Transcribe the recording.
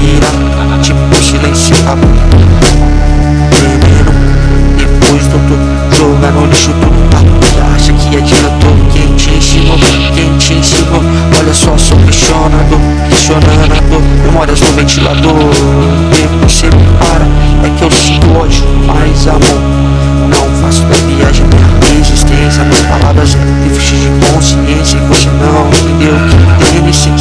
mira, tipo silêncio. Veneno, depois todo jogar no lixo tudo tá. Acha que é adiantou quem te ensinou, quem te ensinou. Olha só, sou questionador, questionador. Memórias no ventilador. Você